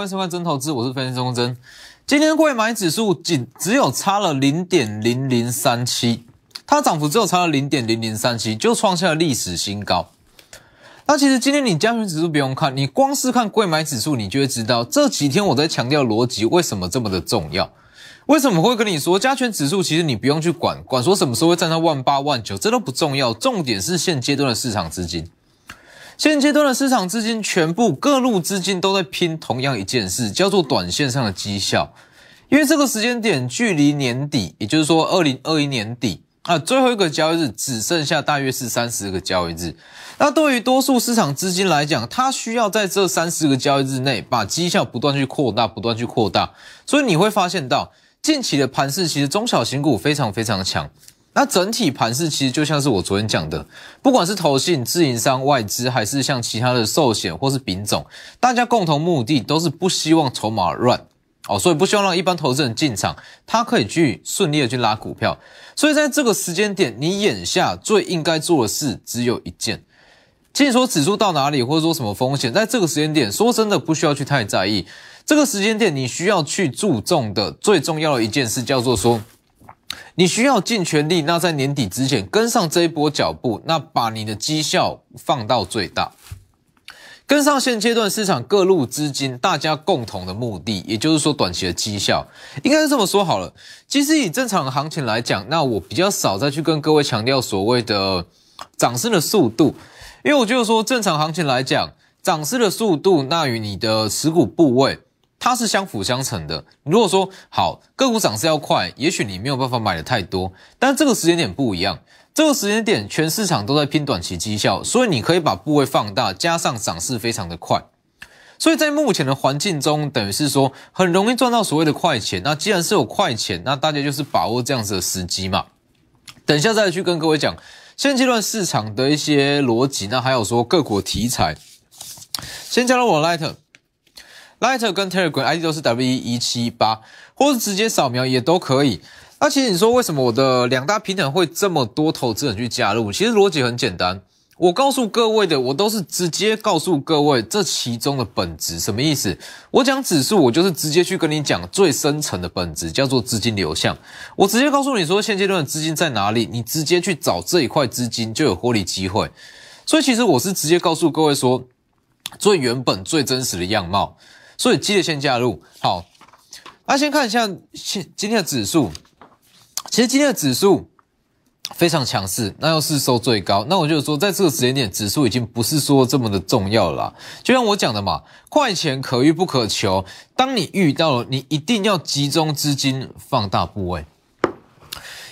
欢迎收看真投资，我是分析钟真。今天贵买指数仅只有差了零点零零三七，它涨幅只有差了零点零零三七，就创下了历史新高。那其实今天你加权指数不用看，你光是看贵买指数，你就会知道这几天我在强调逻辑为什么这么的重要。为什么会跟你说加权指数？其实你不用去管，管说什么时候会站到万八万九，这都不重要。重点是现阶段的市场资金，现阶段的市场资金全部各路资金都在拼同样一件事，叫做短线上的绩效。因为这个时间点距离年底，也就是说二零二一年底啊，最后一个交易日只剩下大约是三十个交易日。那对于多数市场资金来讲，它需要在这三十个交易日内把绩效不断去扩大，不断去扩大。所以你会发现到。近期的盘势其实中小型股非常非常强，那整体盘势其实就像是我昨天讲的，不管是投信、自营商、外资，还是像其他的寿险或是丙种，大家共同目的都是不希望筹码乱哦，所以不希望让一般投资人进场，他可以去顺利的去拉股票。所以在这个时间点，你眼下最应该做的事只有一件。至于说指数到哪里，或者说什么风险，在这个时间点，说真的不需要去太在意。这个时间点，你需要去注重的最重要的一件事，叫做说，你需要尽全力，那在年底之前跟上这一波脚步，那把你的绩效放到最大，跟上现阶段市场各路资金大家共同的目的，也就是说短期的绩效，应该是这么说好了。其实以正常的行情来讲，那我比较少再去跟各位强调所谓的涨势的速度，因为我觉得说正常行情来讲，涨势的速度那与你的持股部位。它是相辅相成的。如果说好个股涨势要快，也许你没有办法买的太多，但这个时间点不一样。这个时间点全市场都在拼短期绩效，所以你可以把部位放大，加上涨势非常的快。所以在目前的环境中，等于是说很容易赚到所谓的快钱。那既然是有快钱，那大家就是把握这样子的时机嘛。等一下再去跟各位讲现阶段市场的一些逻辑。那还有说个股题材，先加入我 Light。Lighter 跟 Telegram ID 都是 W 一七八，或者直接扫描也都可以。那其实你说为什么我的两大平台会这么多投资人去加入？其实逻辑很简单，我告诉各位的，我都是直接告诉各位这其中的本质什么意思。我讲指数，我就是直接去跟你讲最深层的本质，叫做资金流向。我直接告诉你说现阶段的资金在哪里，你直接去找这一块资金就有获利机会。所以其实我是直接告诉各位说最原本、最真实的样貌。所以记得先加入好，那先看一下现今天的指数，其实今天的指数非常强势，那又是收最高，那我就说在这个时间点，指数已经不是说这么的重要了。就像我讲的嘛，快钱可遇不可求，当你遇到了，你一定要集中资金放大部位。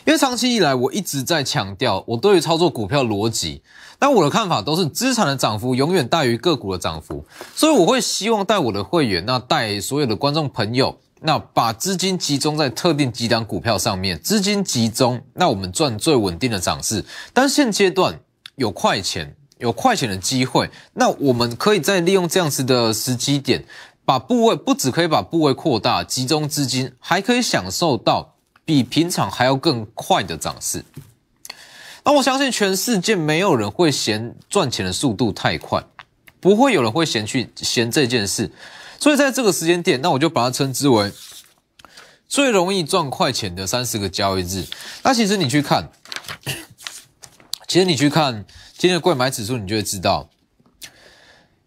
因为长期以来，我一直在强调我对于操作股票逻辑，但我的看法都是资产的涨幅永远大于个股的涨幅，所以我会希望带我的会员，那带所有的观众朋友，那把资金集中在特定几档股票上面，资金集中，那我们赚最稳定的涨势。但现阶段有快钱，有快钱的机会，那我们可以再利用这样子的时机点，把部位不只可以把部位扩大，集中资金，还可以享受到。比平常还要更快的涨势，那我相信全世界没有人会嫌赚钱的速度太快，不会有人会嫌去嫌这件事，所以在这个时间点，那我就把它称之为最容易赚快钱的三十个交易日。那其实你去看，其实你去看今天的贵买指数，你就会知道，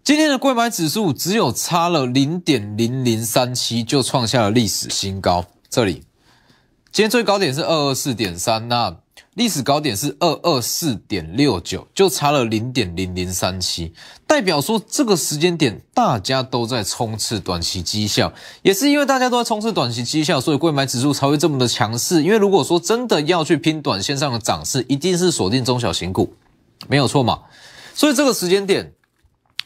今天的贵买指数只有差了零点零零三七，就创下了历史新高，这里。今天最高点是二二四点三，那历史高点是二二四点六九，就差了零点零零三七，代表说这个时间点大家都在冲刺短期绩效，也是因为大家都在冲刺短期绩效，所以贵买指数才会这么的强势。因为如果说真的要去拼短线上的涨势，一定是锁定中小型股，没有错嘛。所以这个时间点。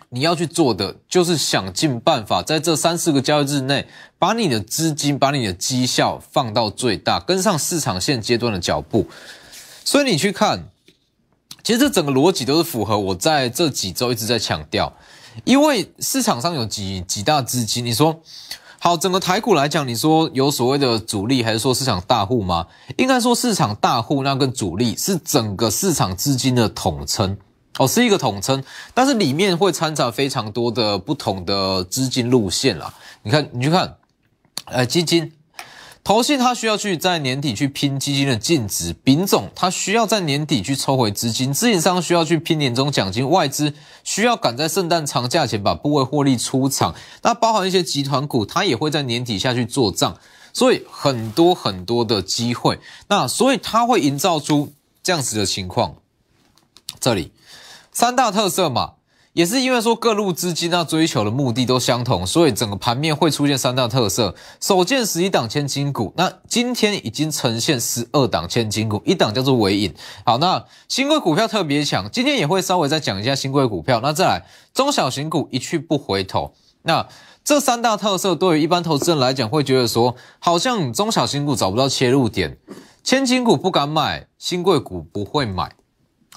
你要去做的就是想尽办法，在这三四个交易日内，把你的资金、把你的绩效放到最大，跟上市场现阶段的脚步。所以你去看，其实这整个逻辑都是符合我在这几周一直在强调。因为市场上有几几大资金，你说好，整个台股来讲，你说有所谓的主力，还是说市场大户吗？应该说市场大户那跟主力是整个市场资金的统称。哦，是一个统称，但是里面会掺杂非常多的不同的资金路线啦。你看，你去看，呃，基金。投信它需要去在年底去拼基金的净值，丙种它需要在年底去抽回资金，自营商需要去拼年终奖金，外资需要赶在圣诞长假前把部位获利出场，那包含一些集团股，它也会在年底下去做账，所以很多很多的机会，那所以它会营造出这样子的情况，这里三大特色嘛。也是因为说各路资金啊追求的目的都相同，所以整个盘面会出现三大特色。首见十一档千金股，那今天已经呈现十二档千金股，一档叫做尾影。好，那新贵股票特别强，今天也会稍微再讲一下新贵股票。那再来中小型股一去不回头。那这三大特色对于一般投资人来讲，会觉得说好像中小型股找不到切入点，千金股不敢买，新贵股不会买。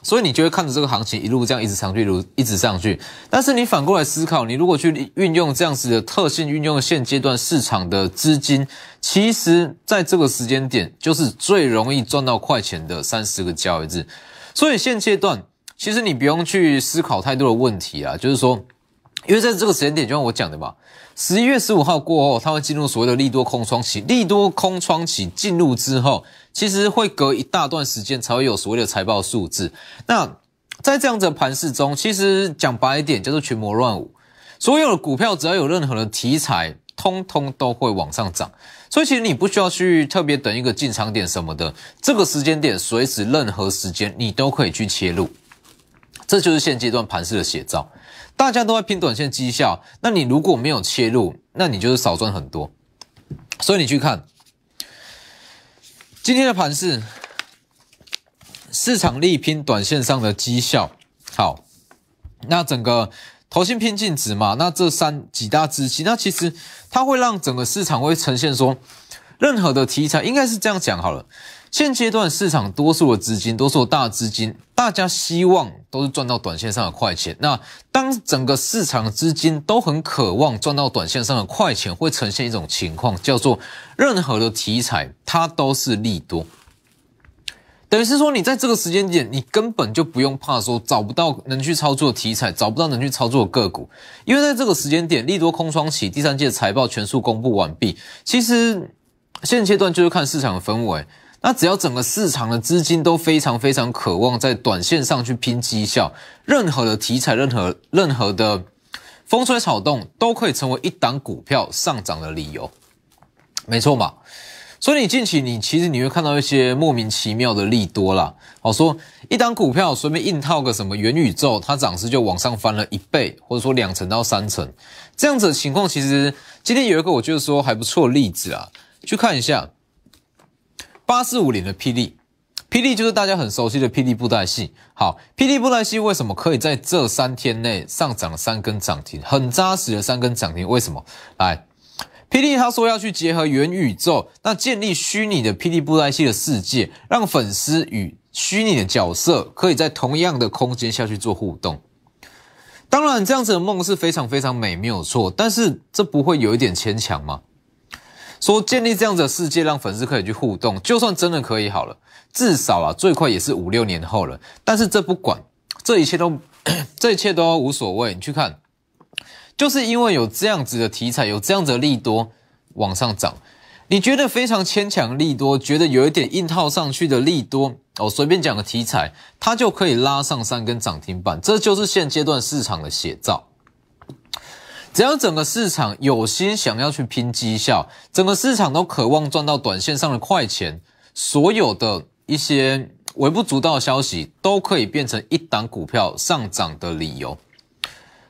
所以你就会看着这个行情一路这样一直上去，一路一直上去。但是你反过来思考，你如果去运用这样子的特性，运用现阶段市场的资金，其实在这个时间点就是最容易赚到快钱的三十个交易日。所以现阶段其实你不用去思考太多的问题啊，就是说，因为在这个时间点，就像我讲的嘛。十一月十五号过后，它会进入所谓的利多空窗期。利多空窗期进入之后，其实会隔一大段时间才会有所谓的财报数字。那在这样的盘势中，其实讲白一点叫做群魔乱舞。所有的股票只要有任何的题材，通通都会往上涨。所以其实你不需要去特别等一个进场点什么的，这个时间点随时任何时间你都可以去切入。这就是现阶段盘势的写照。大家都在拼短线绩效，那你如果没有切入，那你就是少赚很多。所以你去看今天的盘势，市场力拼短线上的绩效。好，那整个投信拼净值嘛，那这三几大资金，那其实它会让整个市场会呈现说，任何的题材应该是这样讲好了。现阶段市场多数的资金，多数大资金，大家希望都是赚到短线上的快钱。那当整个市场资金都很渴望赚到短线上的快钱，会呈现一种情况，叫做任何的题材它都是利多。等于是说，你在这个时间点，你根本就不用怕说找不到能去操作的题材，找不到能去操作的个股，因为在这个时间点，利多空窗期，第三届财报全数公布完毕。其实现阶段就是看市场的氛围。那只要整个市场的资金都非常非常渴望在短线上去拼绩效，任何的题材、任何任何的风吹草动，都可以成为一档股票上涨的理由，没错嘛？所以你近期你其实你会看到一些莫名其妙的利多啦。好说一档股票随便硬套个什么元宇宙，它涨势就往上翻了一倍，或者说两成到三成，这样子的情况，其实今天有一个我觉得说还不错的例子啊，去看一下。八四五零的霹雳，霹雳就是大家很熟悉的霹雳布袋戏。好，霹雳布袋戏为什么可以在这三天内上涨三根涨停，很扎实的三根涨停？为什么？来，霹雳他说要去结合元宇宙，那建立虚拟的霹雳布袋戏的世界，让粉丝与虚拟的角色可以在同样的空间下去做互动。当然，这样子的梦是非常非常美，没有错。但是这不会有一点牵强吗？说建立这样子的世界，让粉丝可以去互动，就算真的可以好了，至少啊，最快也是五六年后了。但是这不管，这一切都，这一切都无所谓。你去看，就是因为有这样子的题材，有这样子的利多往上涨，你觉得非常牵强利多，觉得有一点硬套上去的利多，我随便讲个题材，它就可以拉上三根涨停板，这就是现阶段市场的写照。只要整个市场有心想要去拼绩效，整个市场都渴望赚到短线上的快钱，所有的一些微不足道的消息都可以变成一档股票上涨的理由。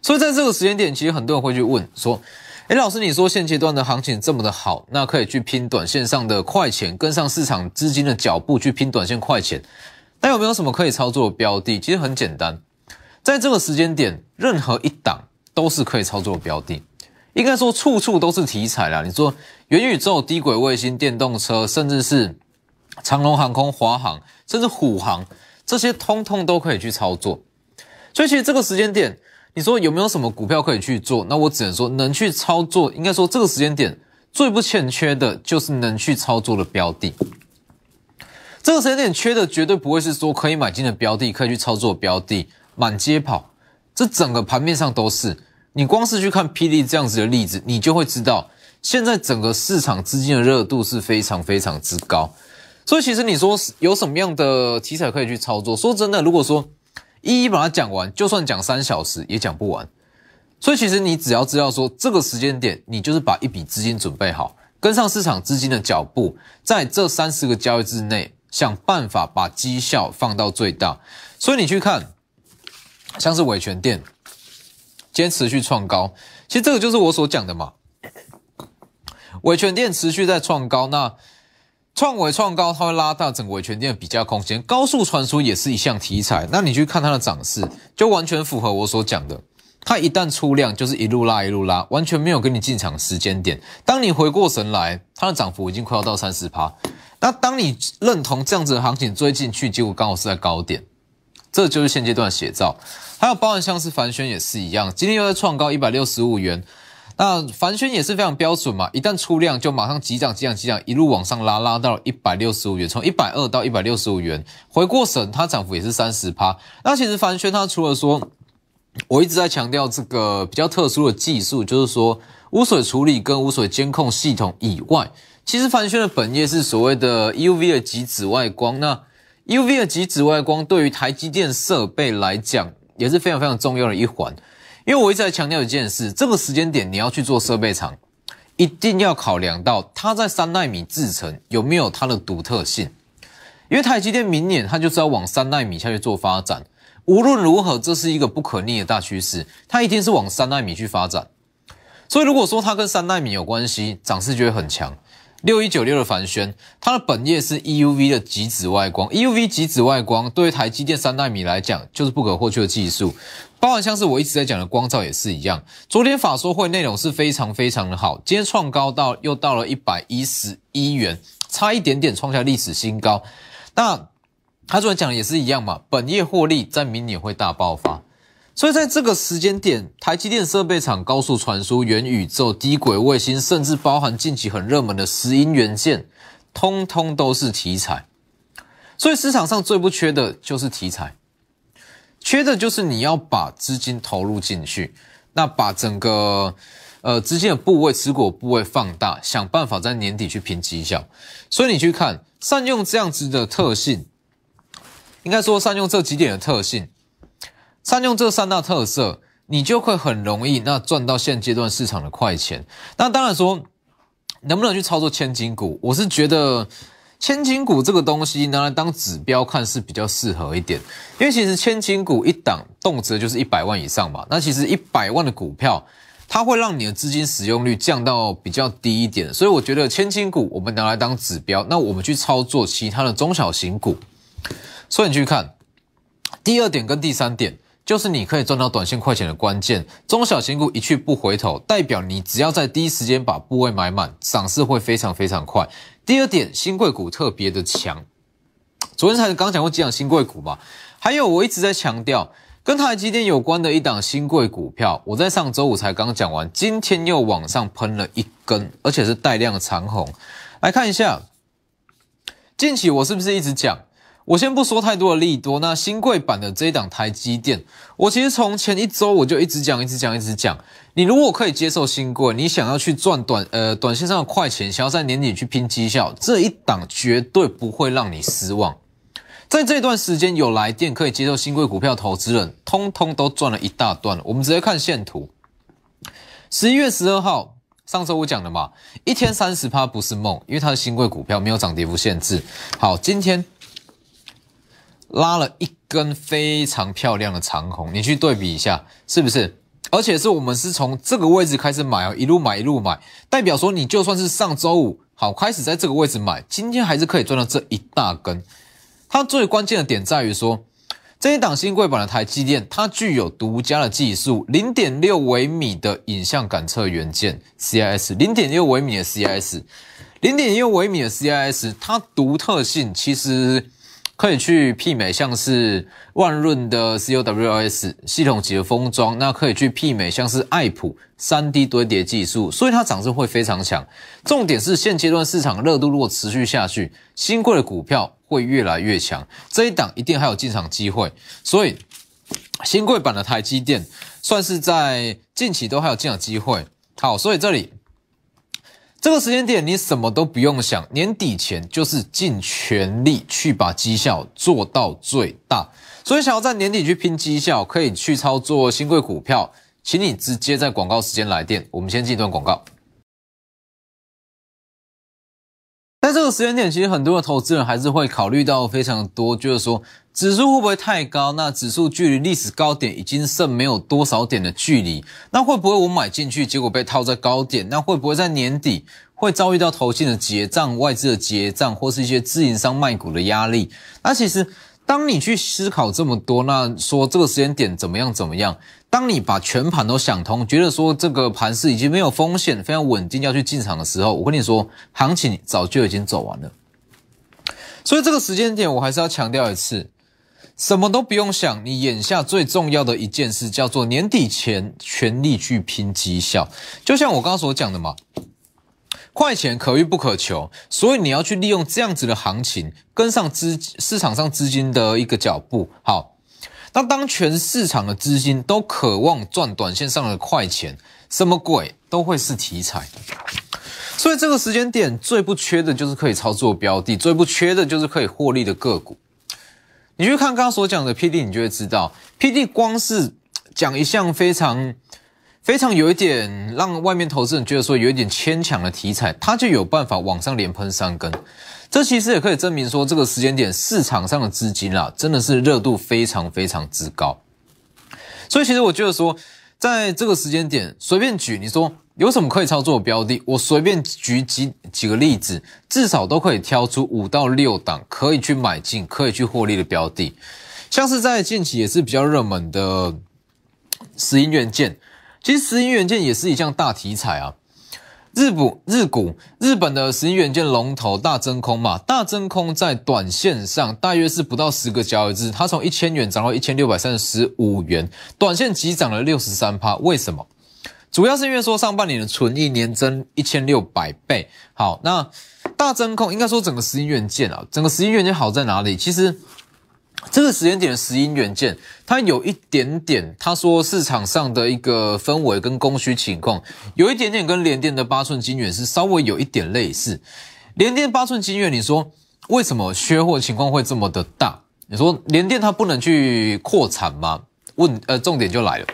所以在这个时间点，其实很多人会去问说：“诶老师，你说现阶段的行情这么的好，那可以去拼短线上的快钱，跟上市场资金的脚步去拼短线快钱，那有没有什么可以操作的标的？其实很简单，在这个时间点，任何一档。都是可以操作的标的，应该说处处都是题材啦。你说元宇宙、低轨卫星、电动车，甚至是长龙航空、华航，甚至虎航，这些通通都可以去操作。所以其实这个时间点，你说有没有什么股票可以去做？那我只能说能去操作。应该说这个时间点最不欠缺的就是能去操作的标的。这个时间点缺的绝对不会是说可以买进的标的，可以去操作标的。满街跑，这整个盘面上都是。你光是去看霹雳这样子的例子，你就会知道，现在整个市场资金的热度是非常非常之高。所以其实你说有什么样的题材可以去操作？说真的，如果说一一把它讲完，就算讲三小时也讲不完。所以其实你只要知道说这个时间点，你就是把一笔资金准备好，跟上市场资金的脚步，在这三十个交易日内，想办法把绩效放到最大。所以你去看，像是伟权店，先持续创高，其实这个就是我所讲的嘛。伟权店持续在创高，那创伟创高，它会拉大整个伟权店的比较空间。高速传输也是一项题材，那你去看它的涨势，就完全符合我所讲的。它一旦出量，就是一路拉一路拉，完全没有跟你进场时间点。当你回过神来，它的涨幅已经快要到三十趴。那当你认同这样子的行情追进去，结果刚好是在高点，这就是现阶段的写照。还有包含像是凡轩也是一样，今天又在创高一百六十五元。那凡轩也是非常标准嘛，一旦出量就马上急涨急涨急涨，一路往上拉，拉到一百六十五元，从一百二到一百六十五元，回过神它涨幅也是三十趴。那其实凡轩它除了说。我一直在强调这个比较特殊的技术，就是说污水处理跟污水监控系统以外，其实凡轩的本业是所谓的 UV 的极紫外光。那 UV 的极紫外光对于台积电设备来讲也是非常非常重要的一环。因为我一直在强调一件事，这个时间点你要去做设备厂，一定要考量到它在三纳米制程有没有它的独特性。因为台积电明年它就是要往三纳米下去做发展。无论如何，这是一个不可逆的大趋势，它一定是往三纳米去发展。所以，如果说它跟三纳米有关系，涨势就会很强。六一九六的凡轩，它的本业是 EUV 的极紫外光，EUV 极紫外光对于台积电三纳米来讲就是不可或缺的技术。包含像是我一直在讲的光照也是一样。昨天法说会内容是非常非常的好，今天创高到又到了一百一十一元，差一点点创下历史新高。那他昨天讲的也是一样嘛，本业获利在明年会大爆发，所以在这个时间点，台积电设备厂、高速传输、元宇宙、低轨卫星，甚至包含近期很热门的石英元件，通通都是题材。所以市场上最不缺的就是题材，缺的就是你要把资金投入进去，那把整个呃资金的部位、持股部位放大，想办法在年底去拼绩效。所以你去看，善用这样子的特性。应该说，善用这几点的特性，善用这三大特色，你就会很容易那赚到现阶段市场的快钱。那当然说，能不能去操作千金股？我是觉得千金股这个东西拿来当指标看是比较适合一点，因为其实千金股一档动辄就是一百万以上嘛。那其实一百万的股票，它会让你的资金使用率降到比较低一点。所以我觉得千金股我们拿来当指标，那我们去操作其他的中小型股。所以你去看第二点跟第三点，就是你可以赚到短线快钱的关键。中小型股一去不回头，代表你只要在第一时间把部位买满，涨势会非常非常快。第二点，新贵股特别的强。昨天才刚讲过几档新贵股嘛，还有我一直在强调跟台积电有关的一档新贵股票，我在上周五才刚讲完，今天又往上喷了一根，而且是带量长红。来看一下，近期我是不是一直讲？我先不说太多的利多，那新贵版的这一档台积电，我其实从前一周我就一直讲，一直讲，一直讲。你如果可以接受新贵，你想要去赚短呃短线上的快钱，想要在年底去拼绩效，这一档绝对不会让你失望。在这段时间有来电可以接受新贵股票投资人，通通都赚了一大段。我们直接看线图，十一月十二号，上周我讲的嘛，一天三十趴不是梦，因为它的新贵股票没有涨跌幅限制。好，今天。拉了一根非常漂亮的长红，你去对比一下，是不是？而且是我们是从这个位置开始买哦，一路买一路买，代表说你就算是上周五好开始在这个位置买，今天还是可以赚到这一大根。它最关键的点在于说，这一档新贵版的台积电，它具有独家的技术，零点六微米的影像感测元件 CIS，零点六微米的 CIS，零点六微米的 CIS，它独特性其实。可以去媲美像是万润的 COWS 系统级的封装，那可以去媲美像是爱普 3D 堆叠技术，所以它涨势会非常强。重点是现阶段市场热度如果持续下去，新贵的股票会越来越强，这一档一定还有进场机会。所以新贵版的台积电，算是在近期都还有进场机会。好，所以这里这个时间点，你什么都不用想，年底前就是尽全力去把绩效做到最大。所以想要在年底去拼绩效，可以去操作新贵股票，请你直接在广告时间来电。我们先进一段广告。在这个时间点，其实很多的投资人还是会考虑到非常多，就是说指数会不会太高？那指数距离历史高点已经剩没有多少点的距离，那会不会我买进去，结果被套在高点？那会不会在年底会遭遇到投信的结账、外资的结账，或是一些自营商卖股的压力？那其实。当你去思考这么多，那说这个时间点怎么样怎么样？当你把全盘都想通，觉得说这个盘势已经没有风险，非常稳定，要去进场的时候，我跟你说，行情早就已经走完了。所以这个时间点，我还是要强调一次，什么都不用想，你眼下最重要的一件事叫做年底前全力去拼绩效，就像我刚刚所讲的嘛。快钱可遇不可求，所以你要去利用这样子的行情，跟上资市场上资金的一个脚步。好，那当全市场的资金都渴望赚短线上的快钱，什么鬼都会是题材。所以这个时间点最不缺的就是可以操作标的，最不缺的就是可以获利的个股。你去看刚刚所讲的 P D，你就会知道，P D 光是讲一项非常。非常有一点让外面投资人觉得说有一点牵强的题材，它就有办法往上连喷三根。这其实也可以证明说，这个时间点市场上的资金啊，真的是热度非常非常之高。所以其实我觉得说，在这个时间点随便举，你说有什么可以操作的标的，我随便举几几个例子，至少都可以挑出五到六档可以去买进、可以去获利的标的。像是在近期也是比较热门的石英元件。其实石英元件也是一项大题材啊，日股日股日本的石英元件龙头大真空嘛，大真空在短线上大约是不到十个交易日，它从一千元涨到一千六百三十五元，短线急涨了六十三趴。为什么？主要是因为说上半年的纯益年增一千六百倍。好，那大真空应该说整个石英元件啊，整个石英元件好在哪里？其实。这个时间点的石英元件，它有一点点，他说市场上的一个氛围跟供需情况，有一点点跟联电的八寸晶圆是稍微有一点类似。联电八寸晶圆，你说为什么缺货情况会这么的大？你说联电它不能去扩产吗？问，呃，重点就来了，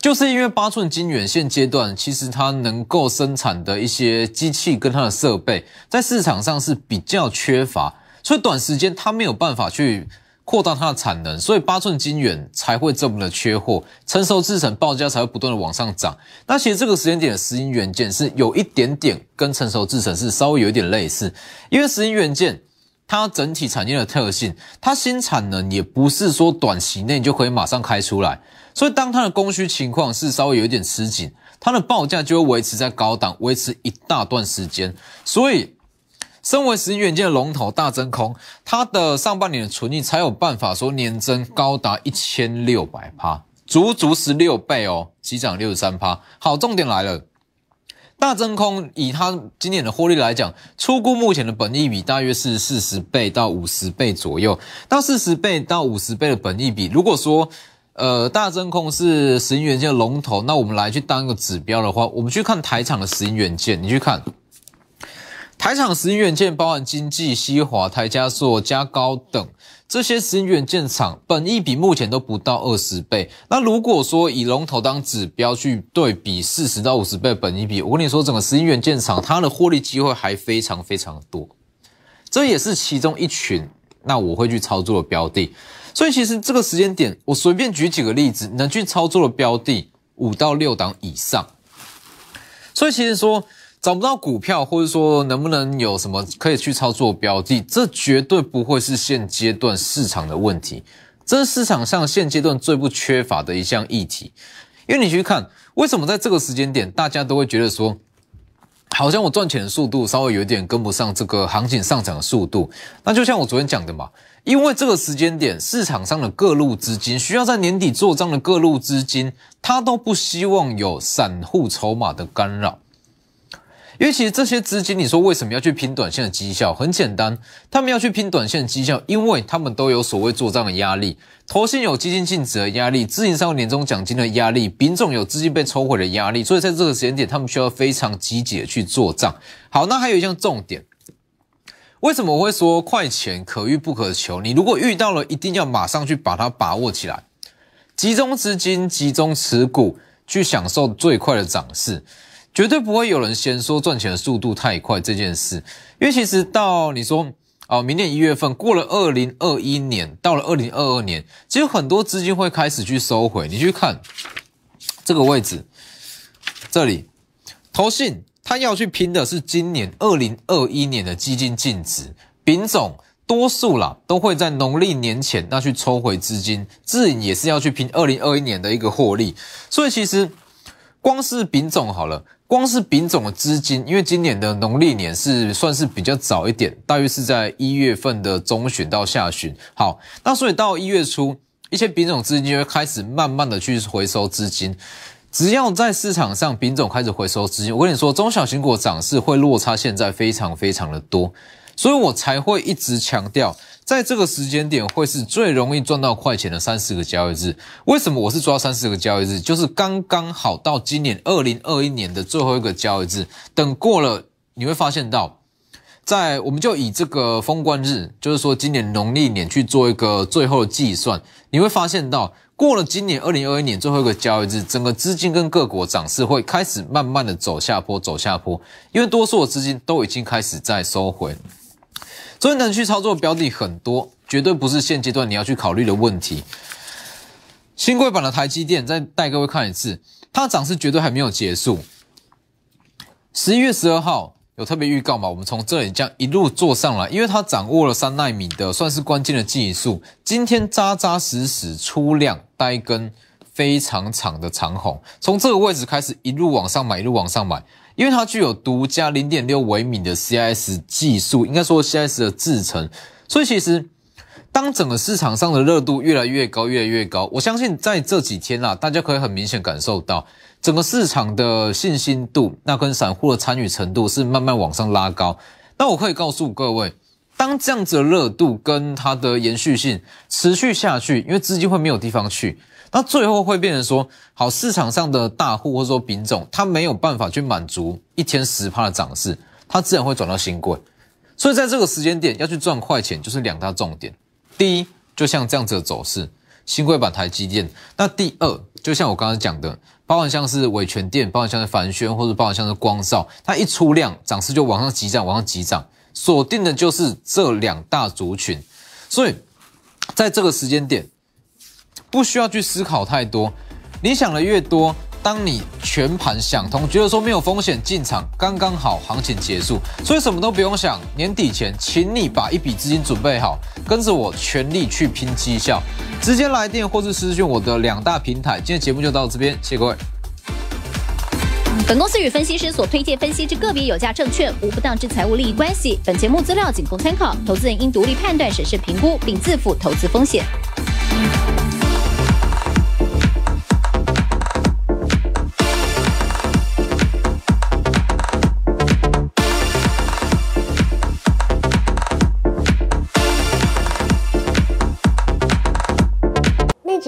就是因为八寸晶圆现阶段其实它能够生产的一些机器跟它的设备，在市场上是比较缺乏。所以短时间它没有办法去扩大它的产能，所以八寸晶圆才会这么的缺货，成熟制程报价才会不断的往上涨。那其实这个时间点的石英元件是有一点点跟成熟制程是稍微有一点类似，因为石英元件它整体产业的特性，它新产能也不是说短期内就可以马上开出来，所以当它的供需情况是稍微有一点吃紧，它的报价就会维持在高档，维持一大段时间，所以。身为石英元件的龙头大真空，它的上半年的存益才有办法说年增高达一千六百趴，足足十六倍哦，急涨六十三趴。好，重点来了，大真空以它今年的获利来讲，初估目前的本益比大约是四十倍到五十倍左右。到四十倍到五十倍的本益比，如果说呃大真空是石英元件的龙头，那我们来去当一个指标的话，我们去看台厂的石英元件，你去看。台厂石英元件包含经济、西华、台加硕、加高等这些石英元件厂，本益比目前都不到二十倍。那如果说以龙头当指标去对比四十到五十倍本益比，我跟你说，整个石英元件厂它的获利机会还非常非常多。这也是其中一群那我会去操作的标的。所以其实这个时间点，我随便举几个例子，能去操作的标的五到六档以上。所以其实说。找不到股票，或者说能不能有什么可以去操作标的，这绝对不会是现阶段市场的问题，这是市场上现阶段最不缺乏的一项议题。因为你去看，为什么在这个时间点，大家都会觉得说，好像我赚钱的速度稍微有点跟不上这个行情上涨的速度。那就像我昨天讲的嘛，因为这个时间点，市场上的各路资金需要在年底做账的各路资金，他都不希望有散户筹码的干扰。因为其实这些资金，你说为什么要去拼短线的绩效？很简单，他们要去拼短线的绩效，因为他们都有所谓做账的压力，投信有基金净值的压力，自营商年终奖金的压力，丙种有资金被抽回的压力，所以在这个时间点，他们需要非常积极的去做账。好，那还有一项重点，为什么我会说快钱可遇不可求？你如果遇到了，一定要马上去把它把握起来，集中资金，集中持股，去享受最快的涨势。绝对不会有人先说赚钱的速度太快这件事，因为其实到你说哦，明年一月份过了二零二一年，到了二零二二年，其实很多资金会开始去收回。你去看这个位置，这里投信他要去拼的是今年二零二一年的基金净值，丙种多数啦都会在农历年前那去抽回资金，自营也是要去拼二零二一年的一个获利，所以其实光是丙种好了。光是丙种的资金，因为今年的农历年是算是比较早一点，大约是在一月份的中旬到下旬。好，那所以到一月初，一些丙种资金就会开始慢慢的去回收资金。只要在市场上丙种开始回收资金，我跟你说，中小型股涨势会落差现在非常非常的多，所以我才会一直强调。在这个时间点会是最容易赚到快钱的三四个交易日。为什么我是抓三四个交易日？就是刚刚好到今年二零二一年的最后一个交易日。等过了，你会发现到，在我们就以这个封关日，就是说今年农历年去做一个最后的计算，你会发现到过了今年二零二一年最后一个交易日，整个资金跟各国涨势会开始慢慢的走下坡，走下坡，因为多数的资金都已经开始在收回。所以能去操作标的很多，绝对不是现阶段你要去考虑的问题。新贵版的台积电，再带各位看一次，它涨势绝对还没有结束。十一月十二号有特别预告嘛？我们从这里将一路做上来，因为它掌握了三纳米的算是关键的技术。今天扎扎实实出量，带一根非常长的长红，从这个位置开始一路往上买，一路往上买。因为它具有独家零点六微米的 CIS 技术，应该说 CIS 的制程，所以其实当整个市场上的热度越来越高，越来越高，我相信在这几天啊，大家可以很明显感受到整个市场的信心度，那跟散户的参与程度是慢慢往上拉高。那我可以告诉各位，当这样子的热度跟它的延续性持续下去，因为资金会没有地方去。那最后会变成说，好市场上的大户或者说品种，它没有办法去满足一天十趴的涨势，它自然会转到新贵。所以在这个时间点要去赚快钱，就是两大重点。第一，就像这样子的走势，新贵版台积电；那第二，就像我刚刚讲的，包含像是伟全电，包含像是凡轩，或者包含像是光照，它一出量，涨势就往上急涨，往上急涨，锁定的就是这两大族群。所以在这个时间点。不需要去思考太多，你想的越多，当你全盘想通，觉得说没有风险进场，刚刚好行情结束，所以什么都不用想，年底前，请你把一笔资金准备好，跟着我全力去拼绩效，直接来电或是私讯我的两大平台。今天节目就到这边，谢谢各位。本公司与分析师所推荐分析之个别有价证券无不当之财务利益关系，本节目资料仅供参考，投资人应独立判断、审视、评估并自负投资风险。